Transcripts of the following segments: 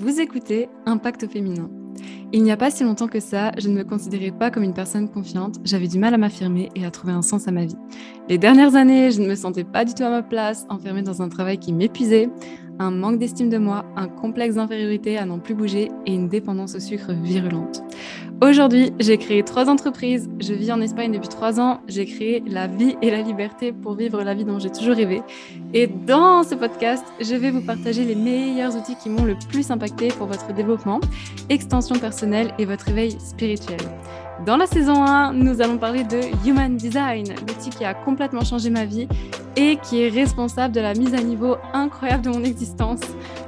Vous écoutez Impact féminin. Il n'y a pas si longtemps que ça, je ne me considérais pas comme une personne confiante, j'avais du mal à m'affirmer et à trouver un sens à ma vie. Les dernières années, je ne me sentais pas du tout à ma place, enfermée dans un travail qui m'épuisait, un manque d'estime de moi, un complexe d'infériorité à n'en plus bouger et une dépendance au sucre virulente. Aujourd'hui, j'ai créé trois entreprises. Je vis en Espagne depuis trois ans. J'ai créé la vie et la liberté pour vivre la vie dont j'ai toujours rêvé. Et dans ce podcast, je vais vous partager les meilleurs outils qui m'ont le plus impacté pour votre développement, extension personnelle et votre éveil spirituel. Dans la saison 1, nous allons parler de Human Design, l'outil qui a complètement changé ma vie et qui est responsable de la mise à niveau incroyable de mon existence.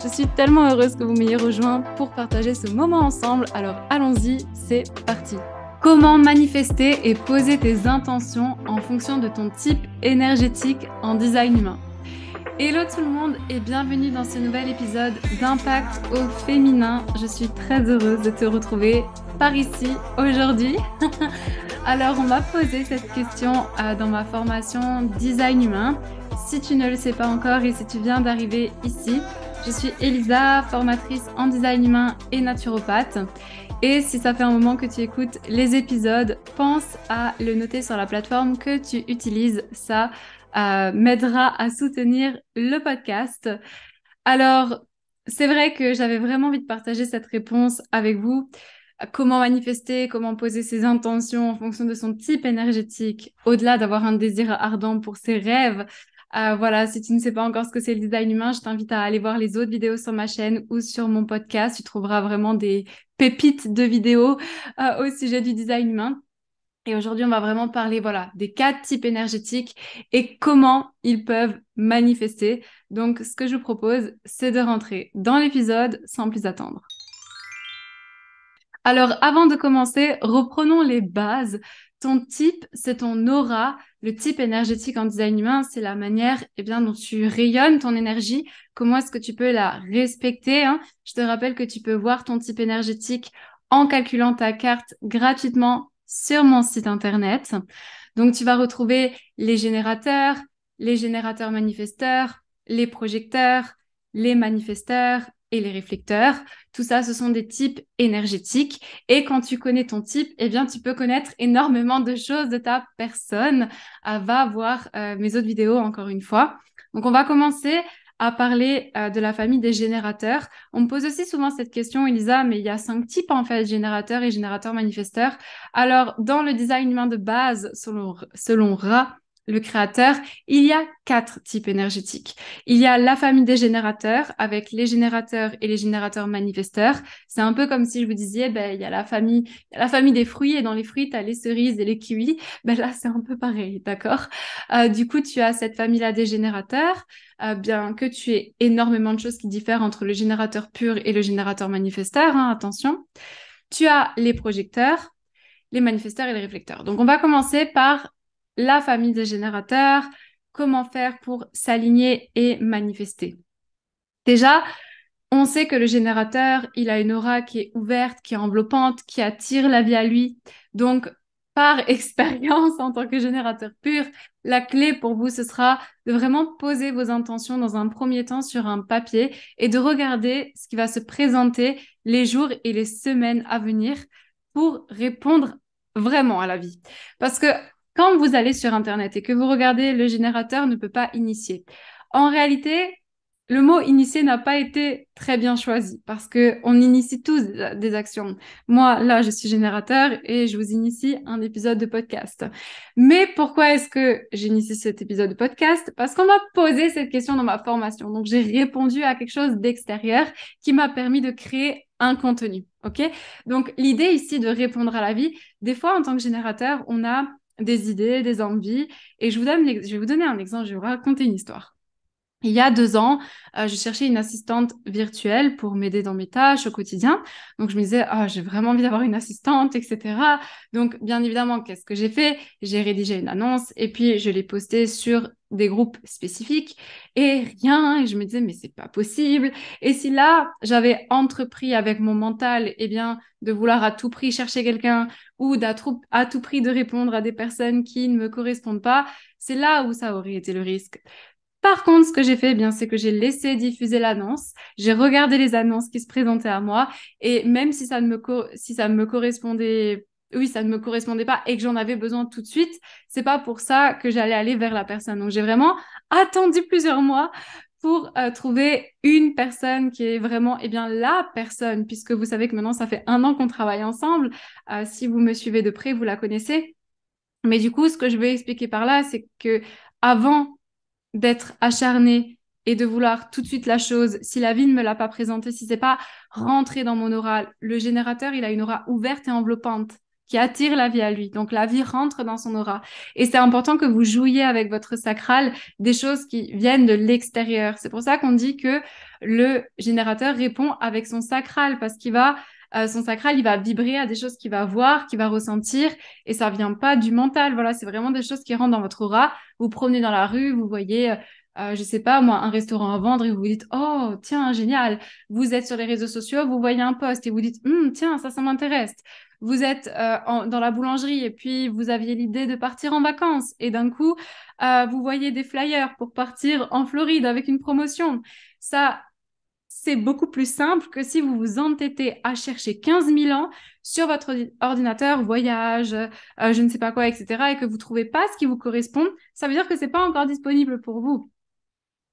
Je suis tellement heureuse que vous m'ayez rejoint pour partager ce moment ensemble. Alors allons-y, c'est parti. Comment manifester et poser tes intentions en fonction de ton type énergétique en design humain? Hello tout le monde et bienvenue dans ce nouvel épisode d'Impact au féminin. Je suis très heureuse de te retrouver par ici aujourd'hui. Alors on m'a posé cette question euh, dans ma formation Design Humain. Si tu ne le sais pas encore et si tu viens d'arriver ici, je suis Elisa, formatrice en design humain et naturopathe. Et si ça fait un moment que tu écoutes les épisodes, pense à le noter sur la plateforme que tu utilises. Ça euh, m'aidera à soutenir le podcast. Alors, c'est vrai que j'avais vraiment envie de partager cette réponse avec vous. Comment manifester, comment poser ses intentions en fonction de son type énergétique, au-delà d'avoir un désir ardent pour ses rêves. Euh, voilà, si tu ne sais pas encore ce que c'est le design humain, je t'invite à aller voir les autres vidéos sur ma chaîne ou sur mon podcast. Tu trouveras vraiment des pépites de vidéos euh, au sujet du design humain. Et aujourd'hui, on va vraiment parler voilà, des quatre types énergétiques et comment ils peuvent manifester. Donc, ce que je vous propose, c'est de rentrer dans l'épisode sans plus attendre. Alors, avant de commencer, reprenons les bases. Ton type, c'est ton aura. Le type énergétique en design humain, c'est la manière eh bien, dont tu rayonnes ton énergie. Comment est-ce que tu peux la respecter hein? Je te rappelle que tu peux voir ton type énergétique en calculant ta carte gratuitement sur mon site internet. Donc, tu vas retrouver les générateurs, les générateurs manifesteurs, les projecteurs, les manifesteurs et les réflecteurs. Tout ça, ce sont des types énergétiques. Et quand tu connais ton type, eh bien, tu peux connaître énormément de choses de ta personne. Euh, va voir euh, mes autres vidéos encore une fois. Donc, on va commencer à parler euh, de la famille des générateurs. On me pose aussi souvent cette question, Elisa, mais il y a cinq types en fait, générateurs et générateurs manifesteurs. Alors, dans le design humain de base, selon, selon Ra, le créateur, il y a quatre types énergétiques. Il y a la famille des générateurs avec les générateurs et les générateurs manifesteurs. C'est un peu comme si je vous disais, ben, il y a la famille, la famille des fruits et dans les fruits, tu as les cerises et les kiwis. Ben là, c'est un peu pareil, d'accord? Euh, Du coup, tu as cette famille-là des générateurs, euh, bien que tu aies énormément de choses qui diffèrent entre le générateur pur et le générateur manifesteur, hein, attention. Tu as les projecteurs, les manifesteurs et les réflecteurs. Donc, on va commencer par la famille des générateurs, comment faire pour s'aligner et manifester. Déjà, on sait que le générateur, il a une aura qui est ouverte, qui est enveloppante, qui attire la vie à lui. Donc, par expérience en tant que générateur pur, la clé pour vous, ce sera de vraiment poser vos intentions dans un premier temps sur un papier et de regarder ce qui va se présenter les jours et les semaines à venir pour répondre vraiment à la vie. Parce que quand vous allez sur Internet et que vous regardez le générateur ne peut pas initier, en réalité, le mot initier n'a pas été très bien choisi parce que on initie tous des actions. Moi, là, je suis générateur et je vous initie un épisode de podcast. Mais pourquoi est-ce que j'initie cet épisode de podcast? Parce qu'on m'a posé cette question dans ma formation. Donc, j'ai répondu à quelque chose d'extérieur qui m'a permis de créer un contenu. OK? Donc, l'idée ici de répondre à la vie, des fois, en tant que générateur, on a des idées, des envies. Et je, vous donne, je vais vous donner un exemple, je vais vous raconter une histoire. Il y a deux ans, euh, je cherchais une assistante virtuelle pour m'aider dans mes tâches au quotidien. Donc, je me disais, ah, j'ai vraiment envie d'avoir une assistante, etc. Donc, bien évidemment, qu'est-ce que j'ai fait? J'ai rédigé une annonce et puis je l'ai postée sur des groupes spécifiques et rien. Et je me disais, mais c'est pas possible. Et si là, j'avais entrepris avec mon mental, eh bien, de vouloir à tout prix chercher quelqu'un ou d'à tout prix de répondre à des personnes qui ne me correspondent pas, c'est là où ça aurait été le risque. Par contre, ce que j'ai fait, eh bien, c'est que j'ai laissé diffuser l'annonce, j'ai regardé les annonces qui se présentaient à moi, et même si ça ne me, si ça me correspondait oui, ça ne me correspondait pas et que j'en avais besoin tout de suite, c'est pas pour ça que j'allais aller vers la personne. Donc j'ai vraiment attendu plusieurs mois pour euh, trouver une personne qui est vraiment eh bien la personne puisque vous savez que maintenant ça fait un an qu'on travaille ensemble. Euh, si vous me suivez de près, vous la connaissez. Mais du coup, ce que je veux expliquer par là, c'est que avant d'être acharné et de vouloir tout de suite la chose, si la vie ne me l'a pas présentée, si c'est pas rentré dans mon aura, le générateur, il a une aura ouverte et enveloppante qui attire la vie à lui. Donc la vie rentre dans son aura. Et c'est important que vous jouiez avec votre sacral des choses qui viennent de l'extérieur. C'est pour ça qu'on dit que le générateur répond avec son sacral parce qu'il va euh, son sacral, il va vibrer à des choses qu'il va voir, qu'il va ressentir, et ça vient pas du mental. Voilà, c'est vraiment des choses qui rentrent dans votre aura. Vous promenez dans la rue, vous voyez, euh, euh, je sais pas moi, un restaurant à vendre et vous vous dites, oh tiens, génial. Vous êtes sur les réseaux sociaux, vous voyez un post et vous dites, hum, tiens, ça, ça m'intéresse vous êtes dans la boulangerie et puis vous aviez l'idée de partir en vacances et d'un coup, vous voyez des flyers pour partir en Floride avec une promotion. Ça, c'est beaucoup plus simple que si vous vous entêtez à chercher 15 000 ans sur votre ordinateur, voyage, euh, je ne sais pas quoi, etc., et que vous trouvez pas ce qui vous correspond, ça veut dire que c'est pas encore disponible pour vous.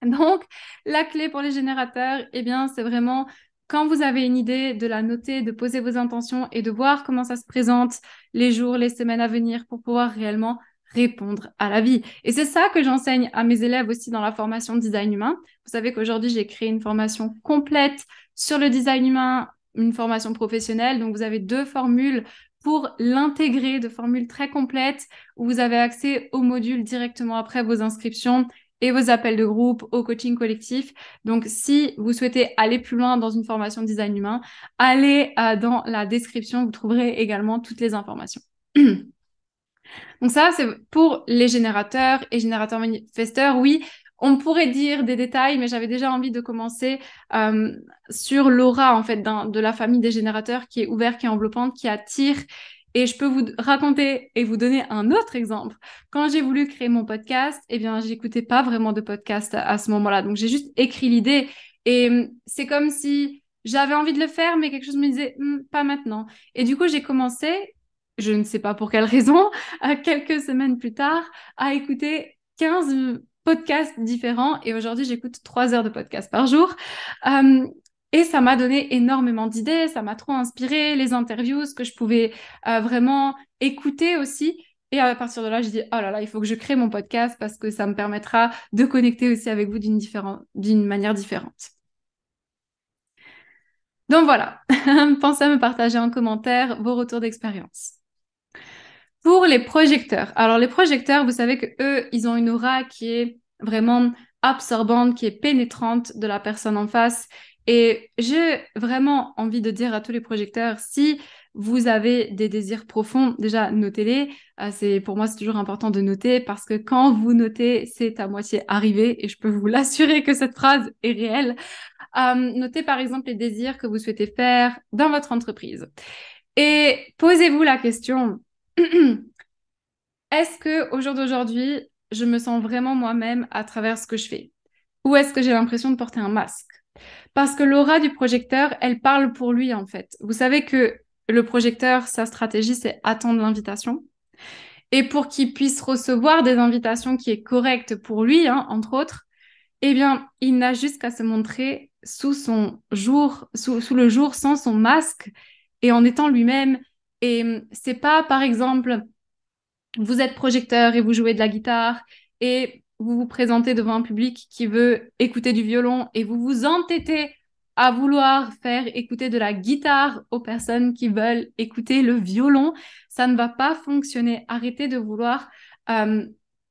Donc, la clé pour les générateurs, eh bien, c'est vraiment quand vous avez une idée, de la noter, de poser vos intentions et de voir comment ça se présente les jours, les semaines à venir pour pouvoir réellement répondre à la vie. Et c'est ça que j'enseigne à mes élèves aussi dans la formation design humain. Vous savez qu'aujourd'hui, j'ai créé une formation complète sur le design humain, une formation professionnelle. Donc, vous avez deux formules pour l'intégrer, de formules très complètes où vous avez accès aux modules directement après vos inscriptions et vos appels de groupe au coaching collectif. Donc, si vous souhaitez aller plus loin dans une formation design humain, allez euh, dans la description, vous trouverez également toutes les informations. Donc ça, c'est pour les générateurs et générateurs manifesteurs. Oui, on pourrait dire des détails, mais j'avais déjà envie de commencer euh, sur l'aura en fait de la famille des générateurs qui est ouverte, qui est enveloppante, qui attire et je peux vous raconter et vous donner un autre exemple. Quand j'ai voulu créer mon podcast, eh bien, j'écoutais pas vraiment de podcast à, ce moment-là. Donc, j'ai juste écrit l'idée. Et hum, c'est comme si j'avais envie de le faire, mais quelque chose me disait, hum, pas maintenant. Et du coup, j'ai commencé, je ne sais pas pour quelle raison, quelques semaines plus tard, à écouter 15 podcasts différents. Et aujourd'hui, j'écoute 3 heures de podcast par jour. Hum, et ça m'a donné énormément d'idées, ça m'a trop inspiré, les interviews, ce que je pouvais euh, vraiment écouter aussi. Et à partir de là, je dis, oh là là, il faut que je crée mon podcast parce que ça me permettra de connecter aussi avec vous d'une manière différente. Donc voilà, pensez à me partager en commentaire vos retours d'expérience. Pour les projecteurs, alors les projecteurs, vous savez que eux, ils ont une aura qui est vraiment absorbante, qui est pénétrante de la personne en face. Et j'ai vraiment envie de dire à tous les projecteurs, si vous avez des désirs profonds, déjà notez-les. Euh, c'est pour moi c'est toujours important de noter parce que quand vous notez, c'est à moitié arrivé et je peux vous l'assurer que cette phrase est réelle. Euh, notez par exemple les désirs que vous souhaitez faire dans votre entreprise et posez-vous la question est-ce que au jour d'aujourd'hui, je me sens vraiment moi-même à travers ce que je fais? Ou est-ce que j'ai l'impression de porter un masque? Parce que l'aura du projecteur, elle parle pour lui en fait. Vous savez que le projecteur, sa stratégie, c'est attendre l'invitation. Et pour qu'il puisse recevoir des invitations qui est correctes pour lui, hein, entre autres, eh bien, il n'a juste qu'à se montrer sous son jour, sous, le jour sans son masque et en étant lui-même. Et c'est pas, par exemple, vous êtes projecteur et vous jouez de la guitare et vous vous présentez devant un public qui veut écouter du violon et vous vous entêtez à vouloir faire écouter de la guitare aux personnes qui veulent écouter le violon, ça ne va pas fonctionner. Arrêtez de vouloir euh,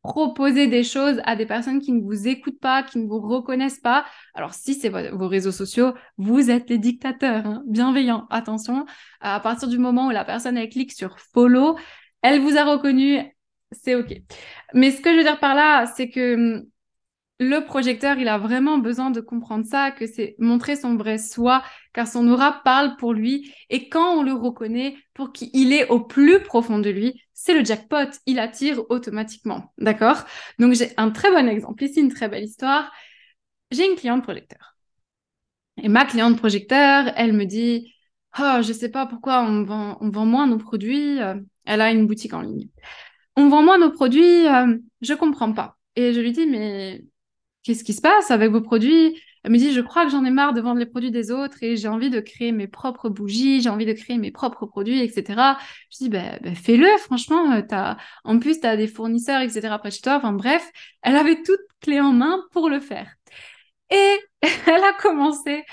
proposer des choses à des personnes qui ne vous écoutent pas, qui ne vous reconnaissent pas. Alors si c'est vos réseaux sociaux, vous êtes les dictateurs, hein. bienveillants. Attention, à partir du moment où la personne clique sur follow, elle vous a reconnu, c'est OK. Mais ce que je veux dire par là, c'est que hum, le projecteur, il a vraiment besoin de comprendre ça, que c'est montrer son vrai soi, car son aura parle pour lui. Et quand on le reconnaît pour qu'il est au plus profond de lui, c'est le jackpot. Il attire automatiquement. D'accord? Donc, j'ai un très bon exemple ici, une très belle histoire. J'ai une cliente projecteur. Et ma cliente projecteur, elle me dit, oh, je sais pas pourquoi on vend, on vend moins nos produits. Euh, elle a une boutique en ligne. On vend moins nos produits, euh, je comprends pas. Et je lui dis, mais qu'est-ce qui se passe avec vos produits? Elle me dit, je crois que j'en ai marre de vendre les produits des autres et j'ai envie de créer mes propres bougies, j'ai envie de créer mes propres produits, etc. Je dis, ben, ben fais-le, franchement. Euh, as... En plus, tu as des fournisseurs, etc. près de toi. Enfin bref, elle avait toute clé en main pour le faire. Et elle a commencé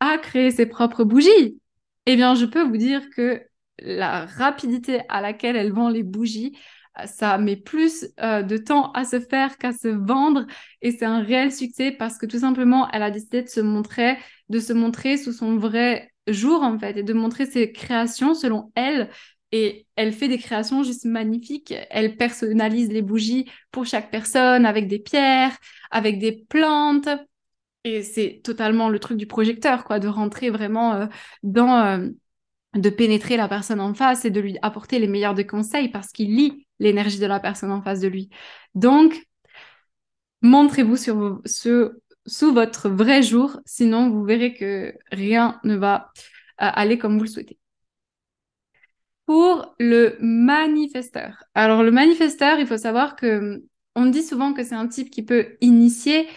à créer ses propres bougies. Eh bien, je peux vous dire que la rapidité à laquelle elle vend les bougies, ça met plus euh, de temps à se faire qu'à se vendre. Et c'est un réel succès parce que tout simplement elle a décidé de se montrer de se montrer sous son vrai jour en fait et de montrer ses créations selon elle. Et elle fait des créations juste magnifiques. Elle personnalise les bougies pour chaque personne avec des pierres avec des plantes. Et c'est totalement le truc du projecteur quoi de rentrer vraiment euh, dans euh, de pénétrer la personne en face et de lui apporter les meilleurs des conseils parce qu'il lit l'énergie de la personne en face de lui. Donc, montrez-vous sous votre vrai jour, sinon vous verrez que rien ne va euh, aller comme vous le souhaitez. Pour le manifesteur. Alors le manifesteur, il faut savoir que on dit souvent que c'est un type qui peut initier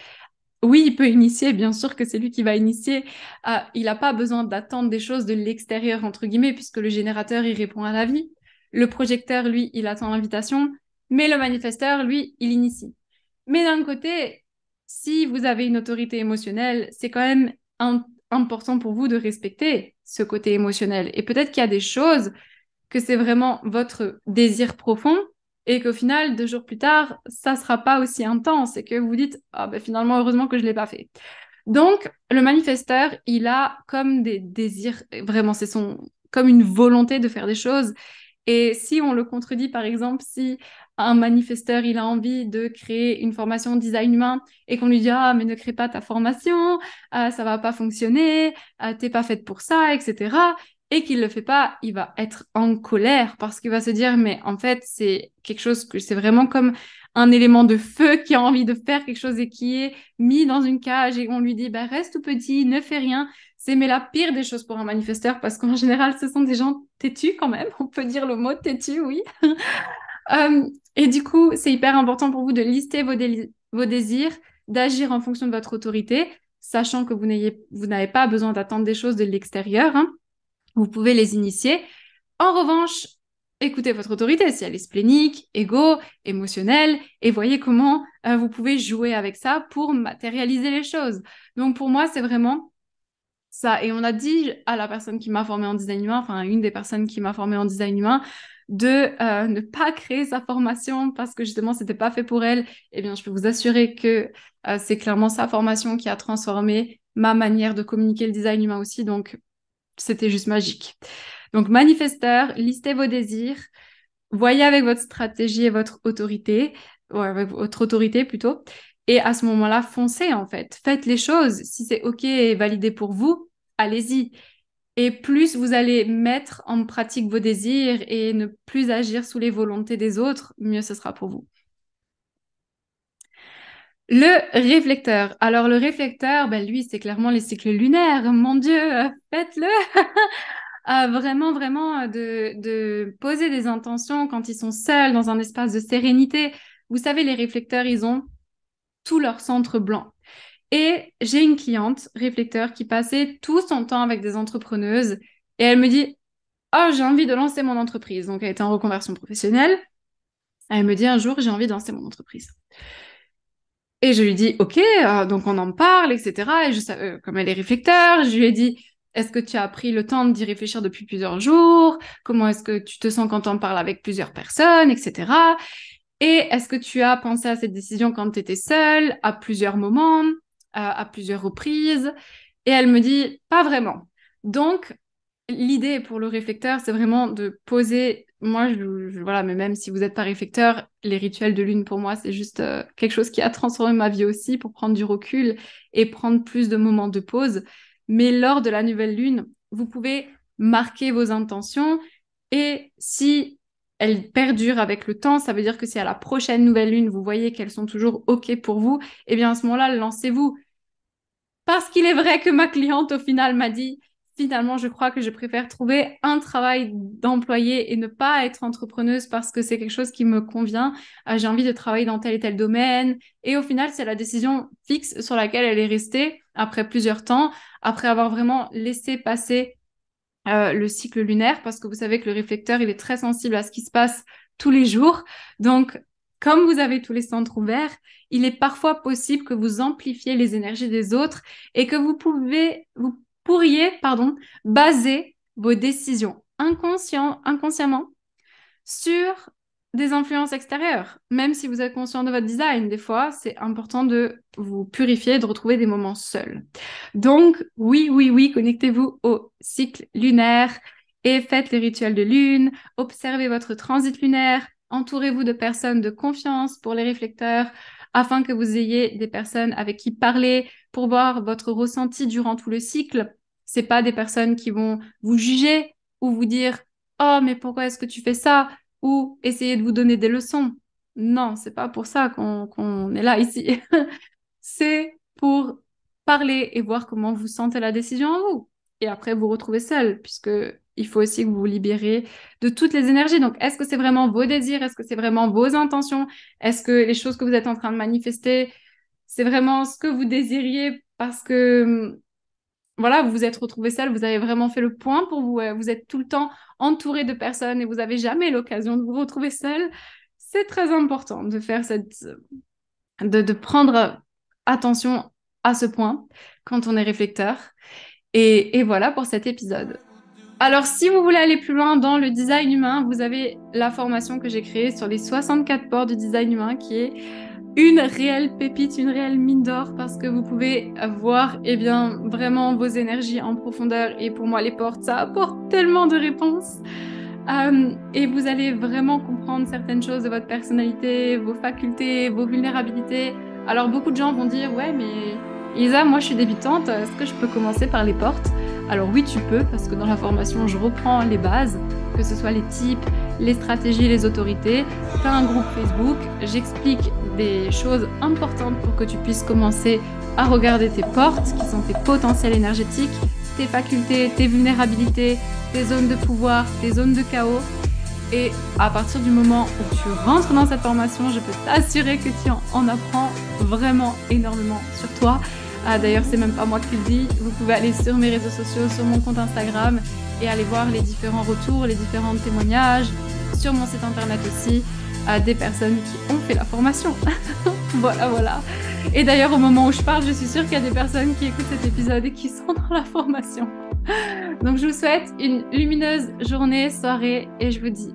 oui, il peut initier, bien sûr que c'est lui qui va initier. Euh, il n'a pas besoin d'attendre des choses de l'extérieur, entre guillemets, puisque le générateur, il répond à la vie. Le projecteur, lui, il attend l'invitation. Mais le manifesteur, lui, il initie. Mais d'un côté, si vous avez une autorité émotionnelle, c'est quand même important pour vous de respecter ce côté émotionnel. Et peut-être qu'il y a des choses que c'est vraiment votre désir profond et qu'au final, deux jours plus tard, ça sera pas aussi intense et que vous dites ah ben finalement heureusement que je l'ai pas fait. Donc le manifesteur, il a comme des désirs, vraiment c'est son comme une volonté de faire des choses. Et si on le contredit, par exemple, si un manifesteur, il a envie de créer une formation design humain et qu'on lui dit ah mais ne crée pas ta formation, ah, ça va pas fonctionner, ah, t'es pas faite pour ça, etc et qu'il le fait pas, il va être en colère parce qu'il va se dire mais en fait c'est quelque chose que c'est vraiment comme un élément de feu qui a envie de faire quelque chose et qui est mis dans une cage et on lui dit bah reste tout petit, ne fais rien. C'est mais la pire des choses pour un manifesteur parce qu'en général ce sont des gens têtus quand même, on peut dire le mot têtu, oui. Euh, et du coup c'est hyper important pour vous de lister vos, désirs, d'agir en fonction de votre autorité, sachant que vous n'avez pas besoin d'attendre des choses de l'extérieur. Hein vous pouvez les initier. En revanche, écoutez votre autorité, si elle est splénique, égo, émotionnelle, et voyez comment euh, vous pouvez jouer avec ça pour matérialiser les choses. Donc pour moi, c'est vraiment ça. Et on a dit à la personne qui m'a formée en design humain, enfin une des personnes qui m'a formée en design humain, de euh, ne pas créer sa formation parce que justement c'était pas fait pour elle. Eh bien, je peux vous assurer que euh, c'est clairement sa formation qui a transformé ma manière de communiquer le design humain aussi. Donc c'était juste magique. Donc, manifesteur, listez vos désirs, voyez avec votre stratégie et votre autorité, ou avec votre autorité plutôt, et à ce moment-là, foncez en fait. Faites les choses. Si c'est OK et validé pour vous, allez-y. Et plus vous allez mettre en pratique vos désirs et ne plus agir sous les volontés des autres, mieux ce sera pour vous. Le réflecteur. Alors, le réflecteur, ben, lui, c'est clairement les cycles lunaires. Mon Dieu, faites-le! Euh, vraiment, vraiment, euh, de, de poser des intentions quand ils sont seuls dans un espace de sérénité. Vous savez, les réflecteurs, ils ont tout leur centre blanc. Et j'ai une cliente réflecteur qui passait tout son temps avec des entrepreneuses et elle me dit Oh, j'ai envie de lancer mon entreprise. Donc, elle était en reconversion professionnelle. Elle me dit un jour, j'ai envie de lancer mon entreprise. Et je lui dis, OK, euh, donc on en parle, etc. Et je euh, comme elle est réflecteur, je lui ai dit, est-ce que tu as pris le temps d'y réfléchir depuis plusieurs jours? Comment est-ce que tu te sens quand on parle avec plusieurs personnes, etc. Et est-ce que tu as pensé à cette décision quand tu étais seule, à plusieurs moments, à, à plusieurs reprises? Et elle me dit, pas vraiment. Donc, l'idée pour le réflecteur, c'est vraiment de poser. Moi, voilà, mais même si vous n'êtes pas réflecteur, les rituels de lune pour moi, c'est juste euh, quelque chose qui a transformé ma vie aussi pour prendre du recul et prendre plus de moments de pause. Mais lors de la nouvelle lune, vous pouvez marquer vos intentions et si elles perdurent avec le temps, ça veut dire que si à la prochaine nouvelle lune, vous voyez qu'elles sont toujours OK pour vous, eh bien à ce moment-là, lancez-vous. Parce qu'il est vrai que ma cliente, au final, m'a dit, finalement, je crois que je préfère trouver un travail d'employé et ne pas être entrepreneuse parce que c'est quelque chose qui me convient. Euh, j'ai envie de travailler dans tel et tel domaine. Et au final, c'est la décision fixe sur laquelle elle est restée après plusieurs temps, après avoir vraiment laissé passer euh, le cycle lunaire parce que vous savez que le réflecteur, il est très sensible à ce qui se passe tous les jours. Donc, comme vous avez tous les centres ouverts, il est parfois possible que vous amplifiez les énergies des autres et que vous pouvez, vous pourriez, pardon, baser vos décisions inconsciemment sur des influences extérieures. Même si vous êtes conscient de votre design, des fois, c'est important de vous purifier, de retrouver des moments seuls. Donc, oui, oui, oui, connectez-vous au cycle lunaire et faites les rituels de lune, observez votre transit lunaire, entourez-vous de personnes de confiance pour les réflecteurs afin que vous ayez des personnes avec qui parler pour voir votre ressenti durant tout le cycle. C'est pas des personnes qui vont vous juger ou vous dire "Oh, mais pourquoi est-ce que tu fais ça? ou essayer de vous donner des leçons. Non, c'est pas pour ça qu'on est là ici. c'est pour parler et voir comment vous sentez la décision en vous. Et après, vous retrouvez seul, puisque il faut aussi que vous vous libérez de toutes les énergies. Donc, est-ce que c'est vraiment vos désirs? Est-ce que c'est vraiment vos intentions? Est-ce que les choses que vous êtes en train de manifester, c'est vraiment ce que vous désiriez? Parce que voilà, vous vous êtes retrouvé seul, vous avez vraiment fait le point pour vous, vous êtes tout le temps entouré de personnes et vous n'avez jamais l'occasion de vous retrouver seul. C'est très important de faire cette, de, prendre attention à ce point quand on est réflecteur. Et, voilà pour cet épisode. Alors, si vous voulez aller plus loin dans le design humain, vous avez la formation que j'ai créée sur les 64 ports du design humain qui est une réelle pépite, une réelle mine d'or parce que vous pouvez voir eh bien, vraiment vos énergies en profondeur. Et pour moi, les portes, ça apporte tellement de réponses. Euh, et vous allez vraiment comprendre certaines choses de votre personnalité, vos facultés, vos vulnérabilités. Alors beaucoup de gens vont dire, ouais, mais Isa, moi je suis débutante, est-ce que je peux commencer par les portes? Alors oui, tu peux, parce que dans la formation, je reprends les bases, que ce soit les types, les stratégies, les autorités. Fais un groupe Facebook, j'explique des choses importantes pour que tu puisses commencer à regarder tes portes, qui sont tes potentiels énergétiques, tes facultés, tes vulnérabilités, tes zones de pouvoir, tes zones de chaos. Et à partir du moment où tu rentres dans cette formation, je peux t'assurer que tu en apprends vraiment énormément sur toi. Ah, D'ailleurs, c'est même pas moi qui le dis. Vous pouvez aller sur mes réseaux sociaux, sur mon compte Instagram et aller voir les différents retours, les différents témoignages, sur mon site internet aussi à des personnes qui ont fait la formation. voilà, voilà. Et d'ailleurs, au moment où je parle, je suis sûre qu'il y a des personnes qui écoutent cet épisode et qui sont dans la formation. Donc, je vous souhaite une lumineuse journée, soirée et je vous dis